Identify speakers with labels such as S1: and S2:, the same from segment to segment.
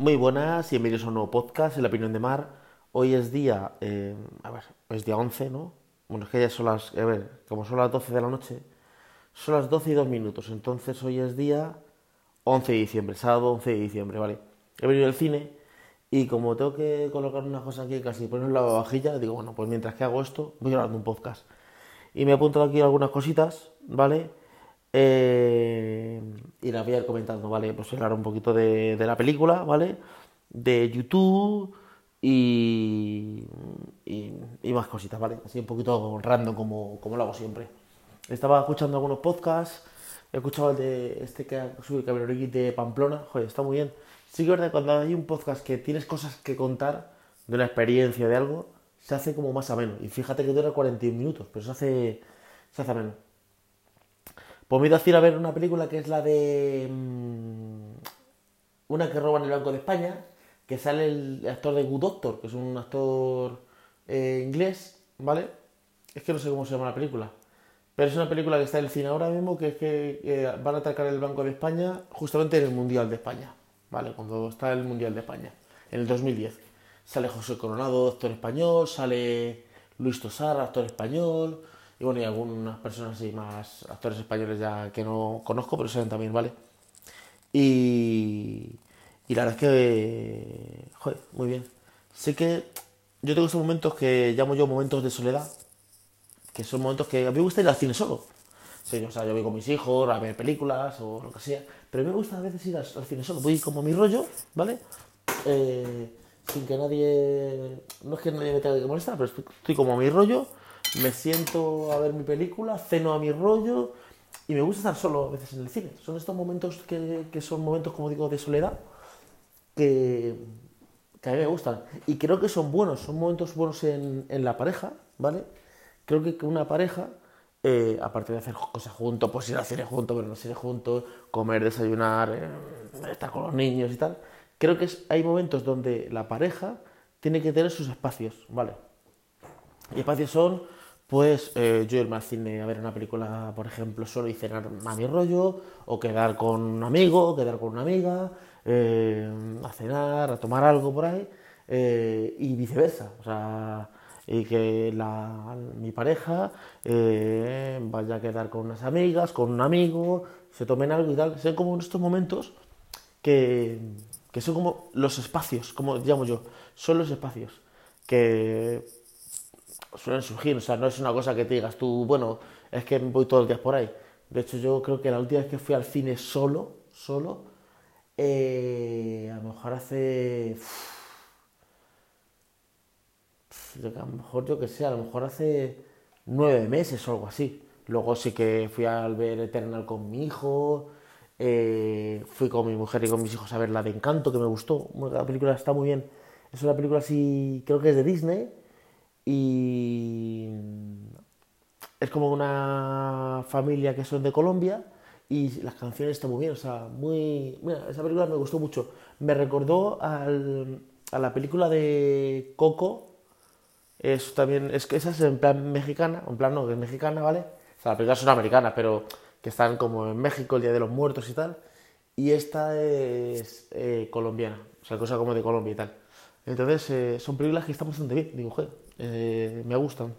S1: Muy buenas y bienvenidos a un nuevo podcast, en la opinión de Mar. Hoy es día, eh, a ver, es día 11, ¿no? Bueno, es que ya son las, a ver, como son las 12 de la noche, son las 12 y 2 minutos, entonces hoy es día 11 de diciembre, sábado 11 de diciembre, ¿vale? He venido al cine y como tengo que colocar una cosa aquí casi poner la vajilla, digo, bueno, pues mientras que hago esto, voy grabando un podcast. Y me he apuntado aquí algunas cositas, ¿vale? Eh, y las voy a ir comentando, ¿vale? Pues hablar un poquito de, de la película, ¿vale? De YouTube y, y, más cositas, ¿vale? Así un poquito random como, como lo hago siempre. Estaba escuchando algunos podcasts, he escuchado el de este que ha subido el de Pamplona, joder, está muy bien. Sí que es verdad cuando hay un podcast que tienes cosas que contar de una experiencia, de algo, se hace como más ameno. Y fíjate que dura 41 minutos, pero se hace, se hace ameno. Pues me he a ir a ver una película que es la de. Mmm, una que roba en el Banco de España, que sale el actor de Good Doctor, que es un actor eh, inglés, ¿vale? Es que no sé cómo se llama la película. Pero es una película que está en el cine ahora mismo, que es que eh, van a atacar el Banco de España justamente en el Mundial de España, ¿vale? Cuando está el Mundial de España, en el 2010. Sale José Coronado, actor español, sale Luis Tosar, actor español, y bueno, y algunas personas así más, actores españoles ya que no conozco, pero saben también, ¿vale? Y, y la verdad es que, joder, muy bien. Sé que yo tengo estos momentos que llamo yo momentos de soledad, que son momentos que a mí me gusta ir al cine solo. Sí, o sea, yo voy con mis hijos a ver películas o lo que sea, pero a mí me gusta a veces ir al, al cine solo. Voy como mi rollo, ¿vale? Eh, sin que nadie, no es que nadie me tenga que molestar, pero estoy, estoy como a mi rollo me siento a ver mi película, ceno a mi rollo y me gusta estar solo a veces en el cine. Son estos momentos que, que son momentos, como digo, de soledad que, que, a mí me gustan. Y creo que son buenos, son momentos buenos en, en la pareja, ¿vale? Creo que una pareja, eh, aparte de hacer cosas juntos, pues ir al cine juntos, ver los cine juntos, comer, desayunar, eh, estar con los niños y tal, creo que hay momentos donde la pareja tiene que tener sus espacios, ¿vale? Y espacios son pues eh, yo irme al cine a ver una película, por ejemplo, solo y cenar a mi rollo, o quedar con un amigo, o quedar con una amiga, eh, a cenar, a tomar algo por ahí, eh, y viceversa. O sea, y que la, mi pareja vaya a quedar con unas amigas, con un amigo, se tomen algo y tal. Son como en estos momentos que, que son como los espacios, como llamo yo, son los espacios que suelen surgir, o sea, no es una cosa que te digas tú, bueno, es que voy todos los días por ahí. De hecho, yo creo que la última vez que fui al cine solo, solo, eh, a lo mejor hace... a lo mejor yo que sé, a lo mejor hace nueve meses o algo así. Luego sí que fui a ver Eternal con mi hijo, eh, fui con mi mujer y con mis hijos a ver la de Encanto, que me gustó. La película está muy bien. Es una película así, creo que es de Disney y es como una familia que son de Colombia y las canciones están muy bien, o sea, muy... Esa película me gustó mucho. Me recordó al, a la película de Coco, es también, es que esa es en plan mexicana, en plan no, que es mexicana, ¿vale? O sea, las películas son americanas, pero que están como en México, el Día de los Muertos y tal. Y esta es eh, colombiana, o sea, cosa como de Colombia y tal. Entonces, eh, son películas que están bastante bien, digo, joder, eh, me gustan.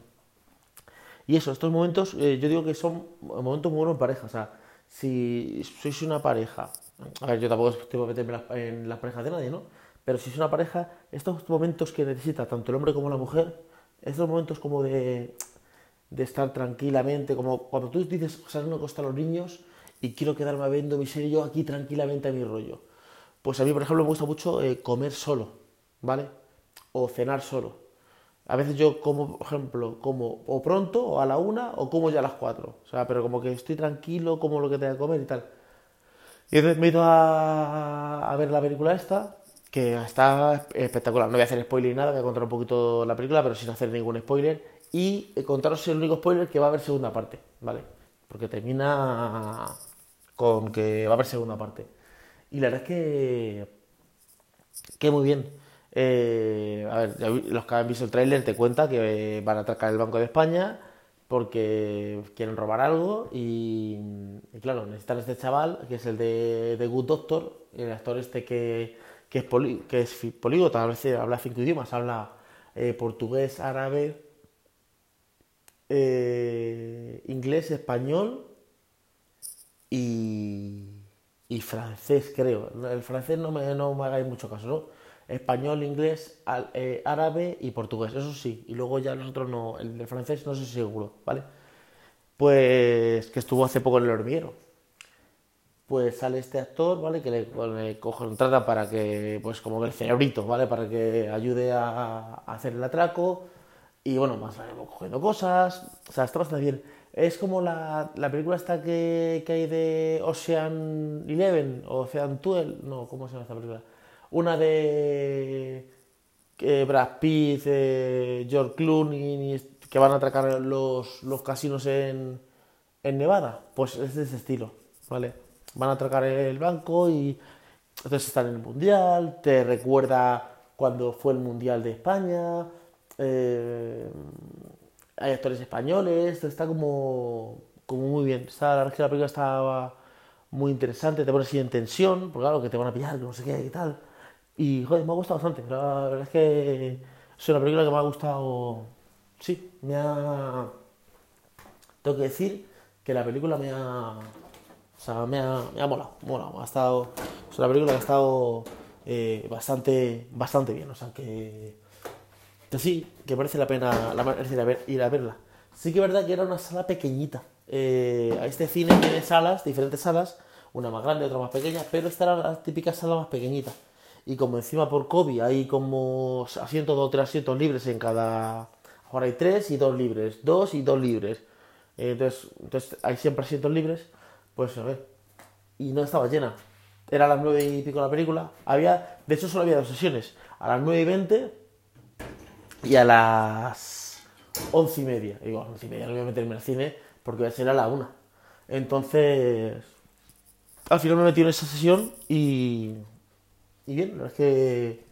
S1: Y eso, estos momentos, eh, yo digo que son momentos muy buenos en pareja. O sea, si sois una pareja, a ver, yo tampoco estoy meterme en las parejas de nadie, ¿no? Pero si sois una pareja, estos momentos que necesita tanto el hombre como la mujer, estos momentos como de, de estar tranquilamente, como cuando tú dices, salen una costa a los niños y quiero quedarme viendo mi serie yo aquí tranquilamente a mi rollo. Pues a mí, por ejemplo, me gusta mucho eh, comer solo, ¿vale? O cenar solo. A veces yo como, por ejemplo, como o pronto, o a la una, o como ya a las cuatro. O sea, pero como que estoy tranquilo, como lo que tenga que comer y tal. Y entonces me he ido a, ver la película esta, que está espectacular. No voy a hacer spoiler ni nada, voy a contar un poquito la película, pero sin hacer ningún spoiler. Y contaros el único spoiler que va a haber segunda parte, ¿vale? Porque termina con que va a haber segunda parte. Y la verdad es que... que muy bien. Eh, los que han visto el tráiler te cuenta que van a atacar el Banco de España porque quieren robar algo y, claro, necesitan este chaval, que es el de, Good Doctor, el actor este que, es, poli, que es a veces habla cinco idiomas, habla eh, portugués, árabe, eh, inglés, español y, y francés, creo. El francés no me, no me hagáis mucho caso, ¿no? Español, inglés, al- eh, árabe y portugués, eso sí. Y luego ya los otros no, el de francés no sé seguro, ¿vale? Pues que estuvo hace poco en el hormiguero. Pues sale este actor, ¿vale? Que le, le contrata para que, pues como el cerebrito, ¿vale? Para que ayude a, hacer el atraco. Y bueno, más vamos cogiendo cosas. O sea, está bastante bien. Es como la, la película esta que, que hay de Ocean Eleven, Ocean 12, no, ¿cómo se llama esta película? Una de eh, Brad Pitt, eh, George Clooney, que van a atracar los, los casinos en, en Nevada. Pues es de ese estilo, ¿vale? Van a atracar el banco y entonces están en el Mundial, te recuerda cuando fue el Mundial de España, eh, hay actores españoles, está como, como muy bien. Está, la la película estaba muy interesante, te pone así en tensión, porque claro, que te van a pillar, no sé qué y tal. Y joder, me ha gustado bastante. La verdad es que es una película que me ha gustado. Sí, me ha. Tengo que decir que la película me ha. O sea, me ha, me ha molado, molado. Ha estado. Es una película que ha estado eh, bastante, bastante bien. O sea, que. Que sí, que merece la pena ir a verla. Sí que es verdad que era una sala pequeñita. Eh, este cine tiene salas, diferentes salas, una más grande, otra más pequeña, pero esta era la típica sala más pequeñita. Y como encima por COVID hay como asientos, dos o tres asientos libres en cada... Ahora hay tres y dos libres, dos y dos libres. Eh, Entonces, entonces hay siempre asientos libres, pues a ver. Y no estaba llena. Era a las nueve y pico la película. Había, de hecho solo había dos sesiones. A las nueve y veinte y a las once y media. Digo, once y media, no voy a meterme al cine porque voy a ser a la una. Entonces, al final me metí en esa sesión y, y bien, la verdad es que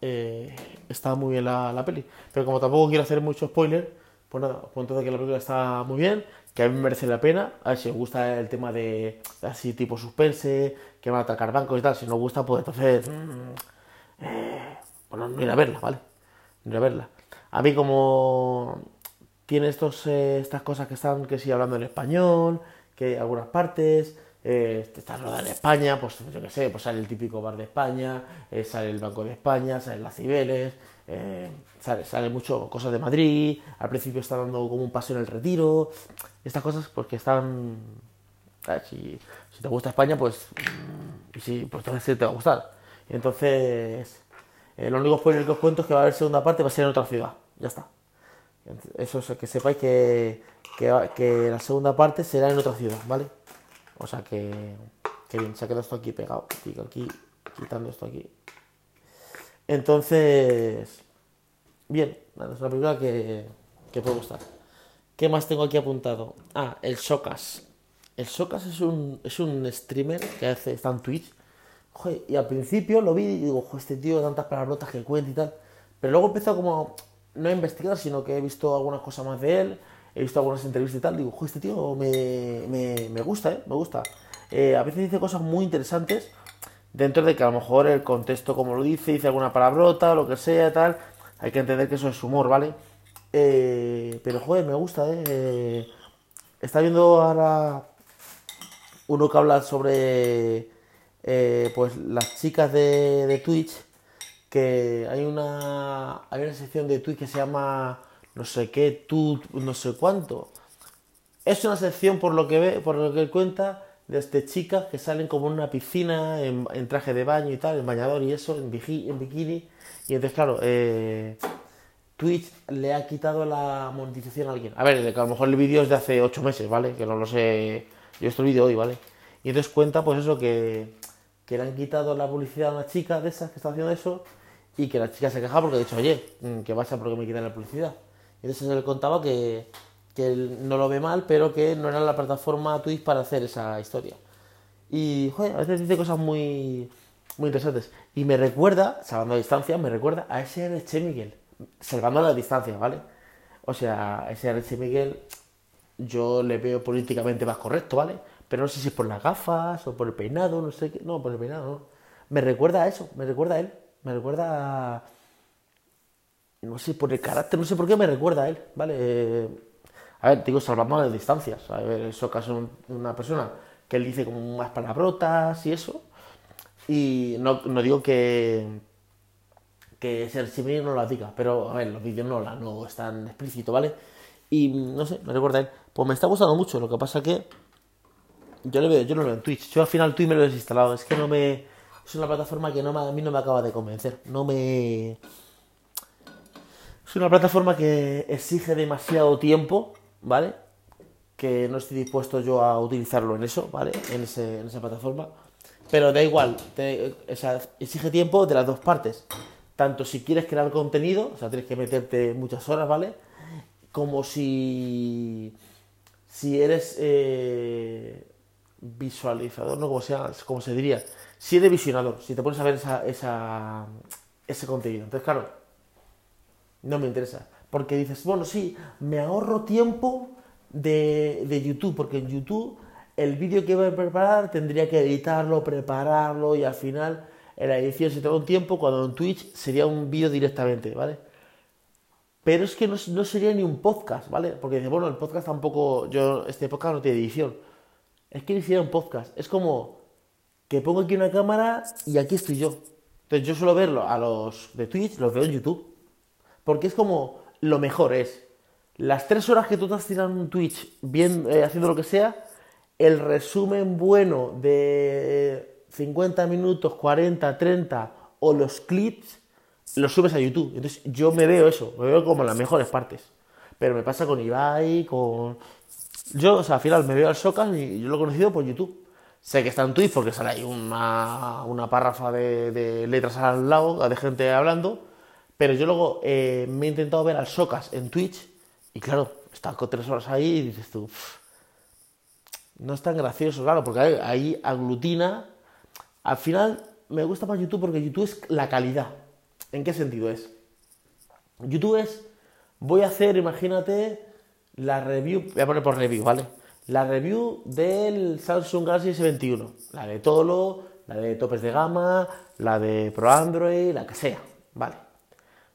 S1: eh, estaba muy bien la, la peli. Pero como tampoco quiero hacer mucho spoiler, pues nada, os cuento que la película está muy bien, que a mí me merece la pena. A ver si os gusta el tema de así tipo suspense, que van a atacar bancos y tal. Si no os gusta, pues entonces, mm, eh, bueno, no ir a verla, ¿vale? No ir a verla. A mí como tiene estos, eh, estas cosas que están, que sí, hablando en español, que algunas partes, eh, está rodada en España, pues yo qué sé, pues sale el típico bar de España, eh, sale el Banco de España, salen las Cibeles, eh, sale, sale mucho cosas de Madrid, al principio está dando como un paseo en el retiro, estas cosas pues que están. Si, si te gusta España, pues, mm, y sí, pues entonces te va a gustar. Entonces, eh, lo único spoiler que os cuento es que va a haber segunda parte, va a ser en otra ciudad, ya está. Eso es que sepáis que, que la segunda parte será en otra ciudad, ¿vale? O sea que, que bien, se ha quedado esto aquí pegado. Aquí, aquí, quitando esto aquí. Entonces, bien, es una película que, que puede gustar. ¿Qué más tengo aquí apuntado? Ah, el Shocas. El Shocas es un, es un streamer que hace, está en Twitch. Joder, y al principio lo vi y digo, "Jo, este tío, tantas palabrotas que cuenta y tal. Pero luego empezó como, no a investigar, sino que he visto algunas cosas más de él, he visto algunas entrevistas y tal. Digo, "Jo, este tío me, me, me gusta, ¿eh? Me gusta. Eh, a veces dice cosas muy interesantes, dentro de que a lo mejor el contexto, como lo dice, dice alguna palabrota lo que sea, tal. Hay que entender que eso es humor, ¿vale? Eh, pero joder, me gusta, ¿eh? Eh, Está viendo ahora uno que habla sobre pues las chicas de Twitch que hay una hay una sección de Twitch que se llama no sé qué tú no sé cuánto es una sección por lo que ve por lo que él cuenta de este chicas que salen como en una piscina en, traje de baño y tal en bañador y eso en bikini y entonces claro eh, Twitch le ha quitado la monetización a alguien. A ver, que a lo mejor el vídeo es de hace 8 meses, ¿vale? Que no lo sé. Yo estoy el vídeo hoy, ¿vale? Y entonces cuenta, pues eso, que, que le han quitado la publicidad a una chica de esas que está haciendo eso y que la chica se queja porque ha dicho, oye, mm, ¿qué pasa porque me quitan la publicidad? Y entonces él contaba que, que él no lo ve mal, pero que no era la plataforma Twitch para hacer esa historia. Y, joder, a veces dice cosas muy, muy interesantes. Y me recuerda, salvando la distancia, me recuerda a ese Che Miguel. Salvando la distancia, ¿vale? O sea, ese Che Miguel yo le veo políticamente más correcto, ¿vale? Pero no sé si es por las gafas o por el peinado, no sé qué. No, por el peinado no. Me recuerda a eso, me recuerda a él. Me recuerda a... No sé, por el carácter, no sé por qué me recuerda a él, ¿vale? a ver, digo, salvamos las distancias. A ver, eso caso una persona que él dice como más palabrotas y eso. Y no, no digo que, que ser similar no lo diga, pero a ver, los vídeos no, la, no están explícito, ¿vale? Y no sé, me recuerda él. Pues me está gustando mucho, lo que pasa que yo, le veo, yo no lo veo en Twitch. Yo al final Twitch me lo he desinstalado. Es que no me. Es una plataforma que no a mí no me acaba de convencer. No me. Es una plataforma que exige demasiado tiempo, ¿vale? Que no estoy dispuesto yo a utilizarlo en eso, ¿vale? En, ese, en esa plataforma. Pero da igual, exige tiempo de las dos partes. Tanto si quieres crear contenido, o sea, tienes que meterte muchas horas, ¿vale? Como si. Si eres. Eh, visualizador, ¿no? Como, sea, como se diría. Si eres visionador, si te pones a ver esa, esa, ese contenido. Entonces, claro, no me interesa. Porque dices, bueno, sí, me ahorro tiempo de, de YouTube, porque en YouTube el vídeo que voy a preparar tendría que editarlo, prepararlo y al final en la edición se toma un tiempo, cuando en Twitch sería un vídeo directamente, ¿vale? Pero es que no, no, sería ni un podcast, ¿vale? Porque dice, bueno, el podcast tampoco, yo, este podcast no tiene edición es que hiciera un podcast. Es como que pongo aquí una cámara y aquí estoy yo. Entonces yo suelo verlo a los de Twitch, los veo en YouTube. Porque es como lo mejor es las tres horas que tú estás tirando en Twitch bien, eh, haciendo lo que sea, el resumen bueno de 50 minutos, 40, 30 o los clips, los subes a YouTube. Entonces yo me veo eso, me veo como las mejores partes. Pero me pasa con Ibai, con yo, o sea, al final me veo al Socas y yo lo he conocido por YouTube. Sé que está en Twitch porque sale ahí una, una párrafa de, letras al lado, de gente hablando, pero yo luego eh, me he intentado ver al Socas en Twitch y claro, está con tres horas ahí y dices tú, no es tan gracioso, claro, porque ahí, aglutina. Al final me gusta más YouTube porque YouTube es la calidad. ¿En qué sentido es? YouTube es, voy a hacer, imagínate, la review, voy a poner por review, ¿vale? La review del Samsung Galaxy S21, la de Tolo, la de topes de gama, la de Pro Android, la que sea, ¿vale?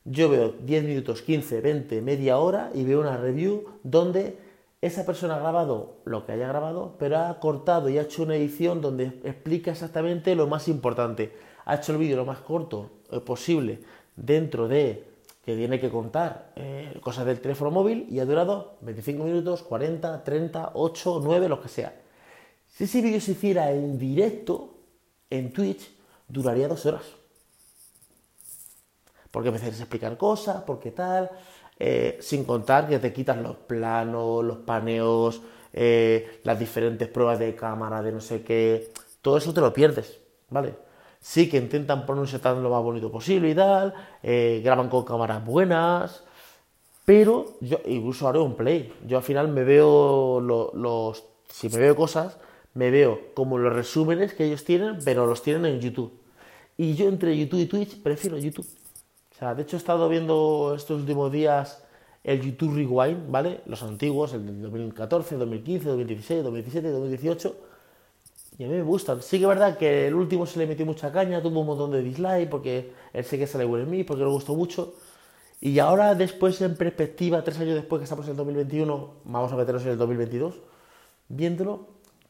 S1: Yo veo 10 minutos, 15, 20, media hora y veo una review donde esa persona ha grabado lo que haya grabado, pero ha cortado y ha hecho una edición donde explica exactamente lo más importante. Ha hecho el vídeo lo más corto eh, posible dentro de que tiene que contar eh, cosas del teléfono móvil y ha durado 25 minutos, 40, 30, 8, 9, lo que sea. Si ese vídeo se hiciera en directo, en Twitch, duraría dos horas. Porque empezáis a explicar cosas, porque tal, eh, sin contar que te quitas los planos, los paneos, eh, las diferentes pruebas de cámara, de no sé qué, todo eso te lo pierdes, ¿vale? sí que intentan ponerse tan lo más bonito posible y tal, eh, graban con cámaras buenas, pero yo incluso haré un play. Yo al final me veo los, si me veo cosas, me veo como los resúmenes que ellos tienen, pero los tienen en YouTube. Y yo entre YouTube y Twitch prefiero YouTube. O sea, de hecho he estado viendo estos últimos días el YouTube Rewind, ¿vale? Los antiguos, el de 2014, 2015, 2016, 2017, 2018 y a mí me gustan. Sí que es verdad que el último se le metió mucha caña, tuvo un montón de dislike porque él sé que sale en mí, porque le gustó mucho. Y ahora, después, en perspectiva, tres años después que estamos en el 2021, vamos a meternos en el 2022, viéndolo,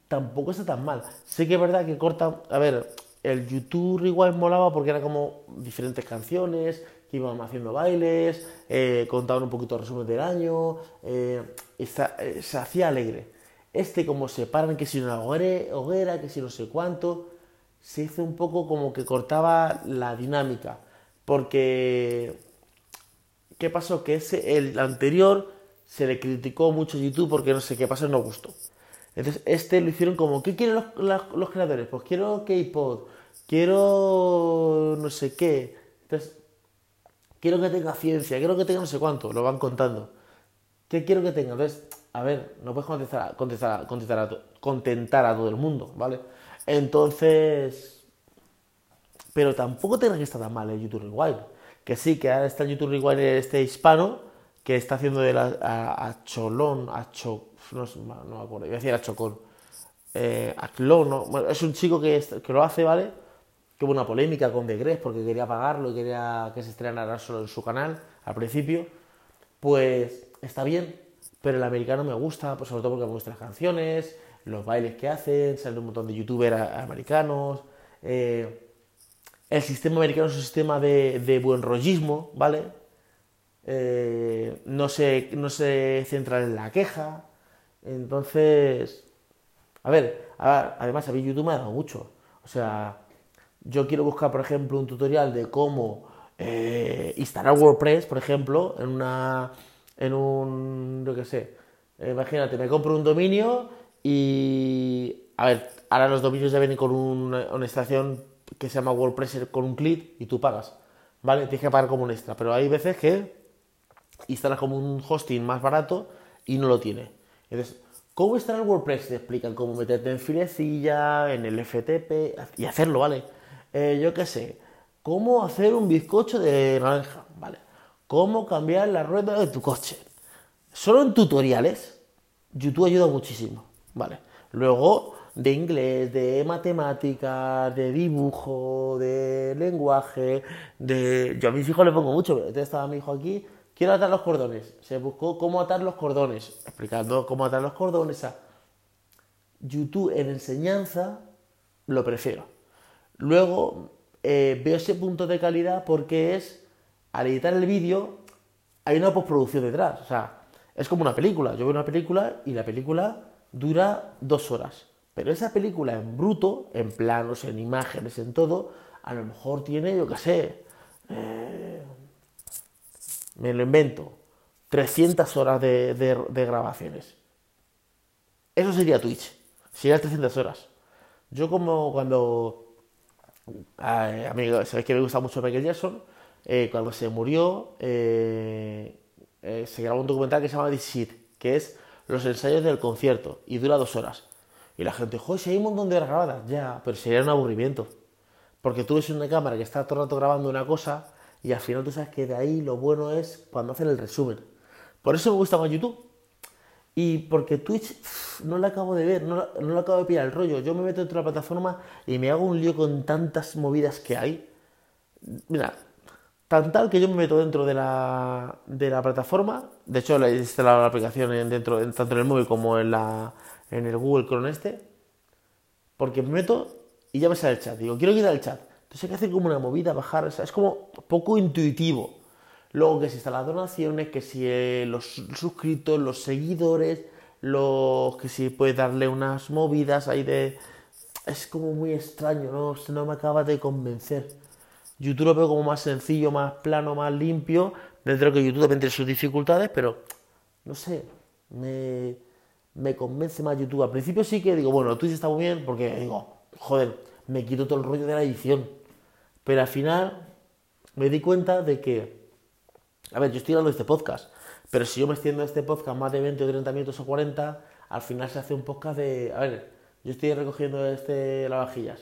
S1: tampoco está tan mal. Sí que es verdad que corta. A ver, el YouTube igual molaba porque era como diferentes canciones, iban haciendo bailes, eh, contaban un poquito el resumen del año, eh, eh, se hacía alegre. Este como se paran, que si una hoguera, que si no sé cuánto, se hizo un poco como que cortaba la dinámica. Porque, ¿qué pasó? Que ese, el anterior se le criticó mucho a YouTube porque no sé qué pasó, no gustó. Entonces, este lo hicieron como, ¿qué quieren los, los creadores? Pues quiero K-Pod, quiero no sé qué. Entonces, quiero que tenga ciencia, quiero que tenga no sé cuánto, lo van contando. ¿Qué quiero que tenga? Entonces, a ver, no puedes contestar, contestar, contestar a, contentar a todo el mundo, ¿vale? Entonces, pero tampoco tiene que estar tan mal el YouTube Rewind. Que sí, que ahora está el YouTube Rewind este hispano, que está haciendo de la, a, Cholón, a Cho, no, no, me acuerdo, iba a decir a Chocón, eh, a Clon, bueno, es un chico que, que lo hace, ¿vale? Que hubo una polémica con The porque quería pagarlo y quería que se estrenara solo en su canal al principio, pues está bien, pero el americano me gusta, pues sobre todo porque me las canciones, los bailes que hacen, salen un montón de youtubers americanos, eh, el sistema americano es un sistema de, de buen rollismo, ¿vale? Eh, no, se, no se centra en la queja. Entonces, a ver, además a mí YouTube me ha dado mucho. O sea, yo quiero buscar, por ejemplo, un tutorial de cómo eh, instalar WordPress, por ejemplo, en una, en un, yo qué sé, imagínate, me compro un dominio y, a ver, ahora los dominios ya vienen con una, una instalación que se llama WordPress con un clic y tú pagas, ¿vale? Tienes que pagar como un extra, pero hay veces que instalas como un hosting más barato y no lo tiene. Entonces, ¿cómo instalar WordPress? Te explican cómo meterte en filecilla, en el FTP y hacerlo, ¿vale? Eh, yo qué sé, cómo hacer un bizcocho de naranja, ¿vale? Cómo cambiar la rueda de tu coche. Solo en tutoriales, YouTube ayuda muchísimo, ¿vale? Luego, de inglés, de matemáticas, de dibujo, de lenguaje, de... Yo a mis hijos les pongo mucho, entonces estaba mi hijo aquí Quiero atar los cordones. Se buscó cómo atar los cordones, explicando cómo atar los cordones a YouTube en enseñanza, lo prefiero. Luego eh, veo ese punto de calidad porque es, al editar el vídeo, hay una postproducción detrás. O sea, es como una película. Yo veo una película y la película dura dos horas. Pero esa película en bruto, en planos, en imágenes, en todo, a lo mejor tiene, yo qué sé, eh, me lo invento, 300 horas de, grabaciones. Eso sería Twitch, sería 300 horas. Yo como cuando, eh, amigo, sabéis que me gusta mucho Michael Jackson, eh, cuando se murió, eh, se grabó un documental que se llama This Shit, que es los ensayos del concierto, y dura dos horas. Y la gente, joder, si hay un montón de horas grabadas, ya, pero sería un aburrimiento. Porque tú ves una cámara que está todo el rato grabando una cosa y al final tú sabes que de ahí lo bueno es cuando hacen el resumen. Por eso me gusta más YouTube. Y porque Twitch no lo acabo de ver, no, no lo acabo de pillar el rollo. Yo me meto de la plataforma y me hago un lío con tantas movidas que hay. Mira, tan tal que yo me meto dentro de la, de la plataforma. De hecho, he instalado la aplicación dentro, tanto en el móvil como en, la, en el Google Chrome este. Porque me meto y ya me sale el chat. Digo, quiero quitar el chat. Entonces hay que hacer como una movida, bajar, es como poco intuitivo. Luego que si están las donaciones, que si eh, los suscritos, los seguidores, los que si puedes darle unas movidas ahí de... Es como muy extraño, no, no me acaba de convencer. YouTube lo veo como más sencillo, más plano, más limpio. Dentro de que YouTube tiene sus dificultades, pero no sé, me, me convence más YouTube. Al principio sí que digo, bueno, Twitch está muy bien porque digo, joder, me quito todo el rollo de la edición. Pero al final me di cuenta de que, a ver, yo estoy hablando de este podcast, pero si yo me extiendo este podcast más de 20 o 30 minutos o 40, al final se hace un podcast de, a ver, yo estoy recogiendo este lavavajillas.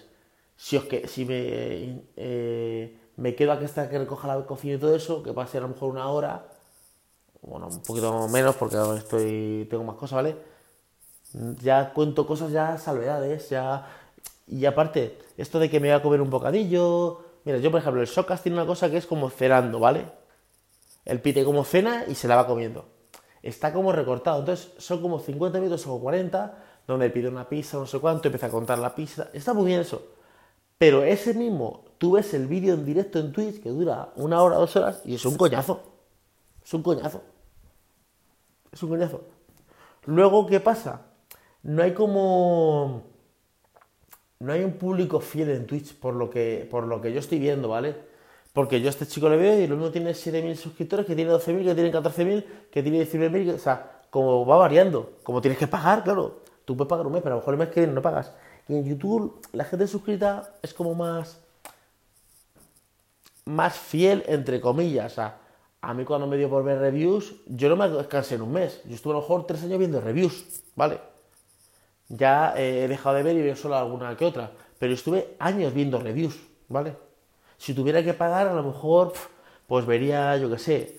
S1: Si, os que, si me, eh, me quedo aquí hasta que recoja la cocina y todo eso, que pase a lo mejor una hora, bueno, un poquito menos porque estoy, tengo más cosas, ¿vale? Ya cuento cosas ya salvedades, ya y aparte, esto de que me voy a comer un bocadillo. Mira, yo por ejemplo, el Socas tiene una cosa que es como cenando, ¿vale? El pite como cena y se la va comiendo. Está como recortado. Entonces son como 50 minutos o 40, donde pide una pizza, no sé cuánto, empieza a contar la pizza. Está muy bien eso. Pero ese mismo, tú ves el vídeo en directo en Twitch que dura una hora, dos horas y es un coñazo. Es un coñazo. Es un coñazo. Luego, ¿qué pasa? No hay como no hay un público fiel en Twitch por lo que, por lo que yo estoy viendo, ¿vale? Porque yo a este chico le veo y lo mismo tiene 7.000 suscriptores, que tiene 12.000, que tiene 14.000, que tiene 19.000, o sea, como va variando, como tienes que pagar, claro, tú puedes pagar un mes, pero a lo mejor el mes que viene no pagas. Y en YouTube la gente suscrita es como más, más fiel, entre comillas, o sea, a mí cuando me dio por ver reviews, yo no me descansé en un mes, yo estuve a lo mejor tres años viendo reviews, ¿vale? ya he dejado de ver y veo solo alguna que otra. Pero estuve años viendo reviews, ¿vale? Si tuviera que pagar, a lo mejor, pues vería, yo qué sé,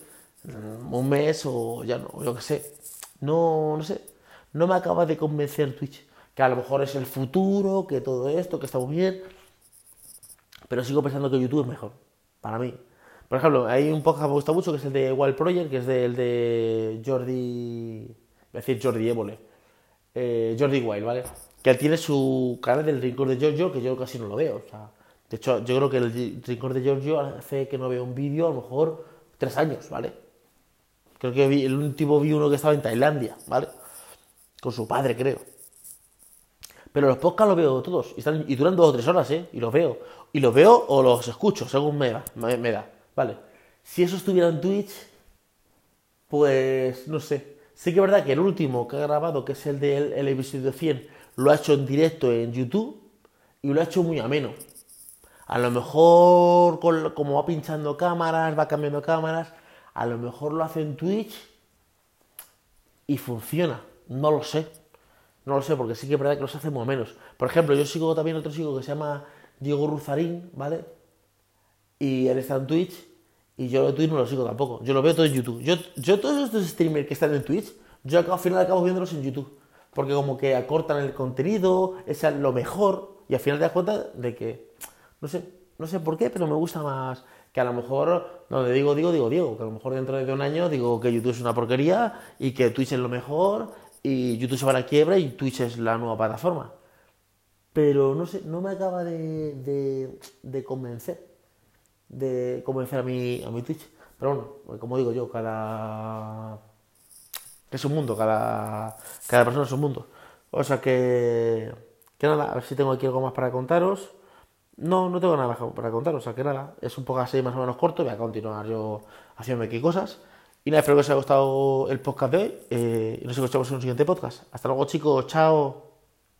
S1: un mes o ya no, yo qué sé. No, no sé. No me acaba de convencer Twitch. Que a lo mejor es el futuro, que todo esto, que está muy bien. Pero sigo pensando que YouTube es mejor. Para mí. Por ejemplo, hay un podcast que me gusta mucho que es el de Wild Project, que es el de Jordi. Voy a decir Jordi Évole. Eh, Jordi Wild, ¿vale? Que él tiene su canal del Rincón de Giorgio, que yo casi no lo veo. O sea, de hecho, yo creo que el Rincón de Giorgio hace que no veo un vídeo a lo mejor tres años, ¿vale? Creo que el último vi uno que estaba en Tailandia, ¿vale? Con su padre, creo. Pero los podcasts los veo todos y, están, y duran dos o tres horas, ¿eh? Y los veo. Y los veo o los escucho, según me me, da, ¿vale? Si eso estuviera en Twitch, pues no sé. Sí que es verdad que el último que he grabado, que es el del el episodio 100, lo ha hecho en directo en YouTube y lo ha hecho muy ameno. A lo mejor, como va pinchando cámaras, va cambiando cámaras, a lo mejor lo hace en Twitch y funciona. No lo sé. No lo sé, porque sí que es verdad que los hace muy menos. Por ejemplo, yo sigo también otro chico que se llama Diego Ruzarín, ¿vale? Y él está en Twitch y yo de Twitch no lo sigo tampoco. Yo lo veo todo en YouTube. Yo, yo todos estos streamers que están en Twitch, yo al final acabo viéndolos en YouTube. Porque como que acortan el contenido, es lo mejor. Y al final te das cuenta de que, no sé, no sé por qué, pero me gusta más que a lo mejor, donde digo, digo, digo, digo, que a lo mejor dentro de un año digo que YouTube es una porquería y que Twitch es lo mejor y YouTube se va a la quiebra y Twitch es la nueva plataforma. Pero no sé, no me acaba de, de, convencer, de convencer a mi, a mi Twitch. Pero bueno, como digo yo, cada... Es un mundo, cada, cada persona es un mundo. O sea que, que nada, a ver si tengo aquí algo más para contaros. No, no tengo nada para contaros, o sea que nada, es un poco así más o menos corto, voy a continuar yo haciendo aquí cosas. Y nada, espero que os haya gustado el podcast de hoy eh, y nos escuchamos en un siguiente podcast. Hasta luego chicos, chao.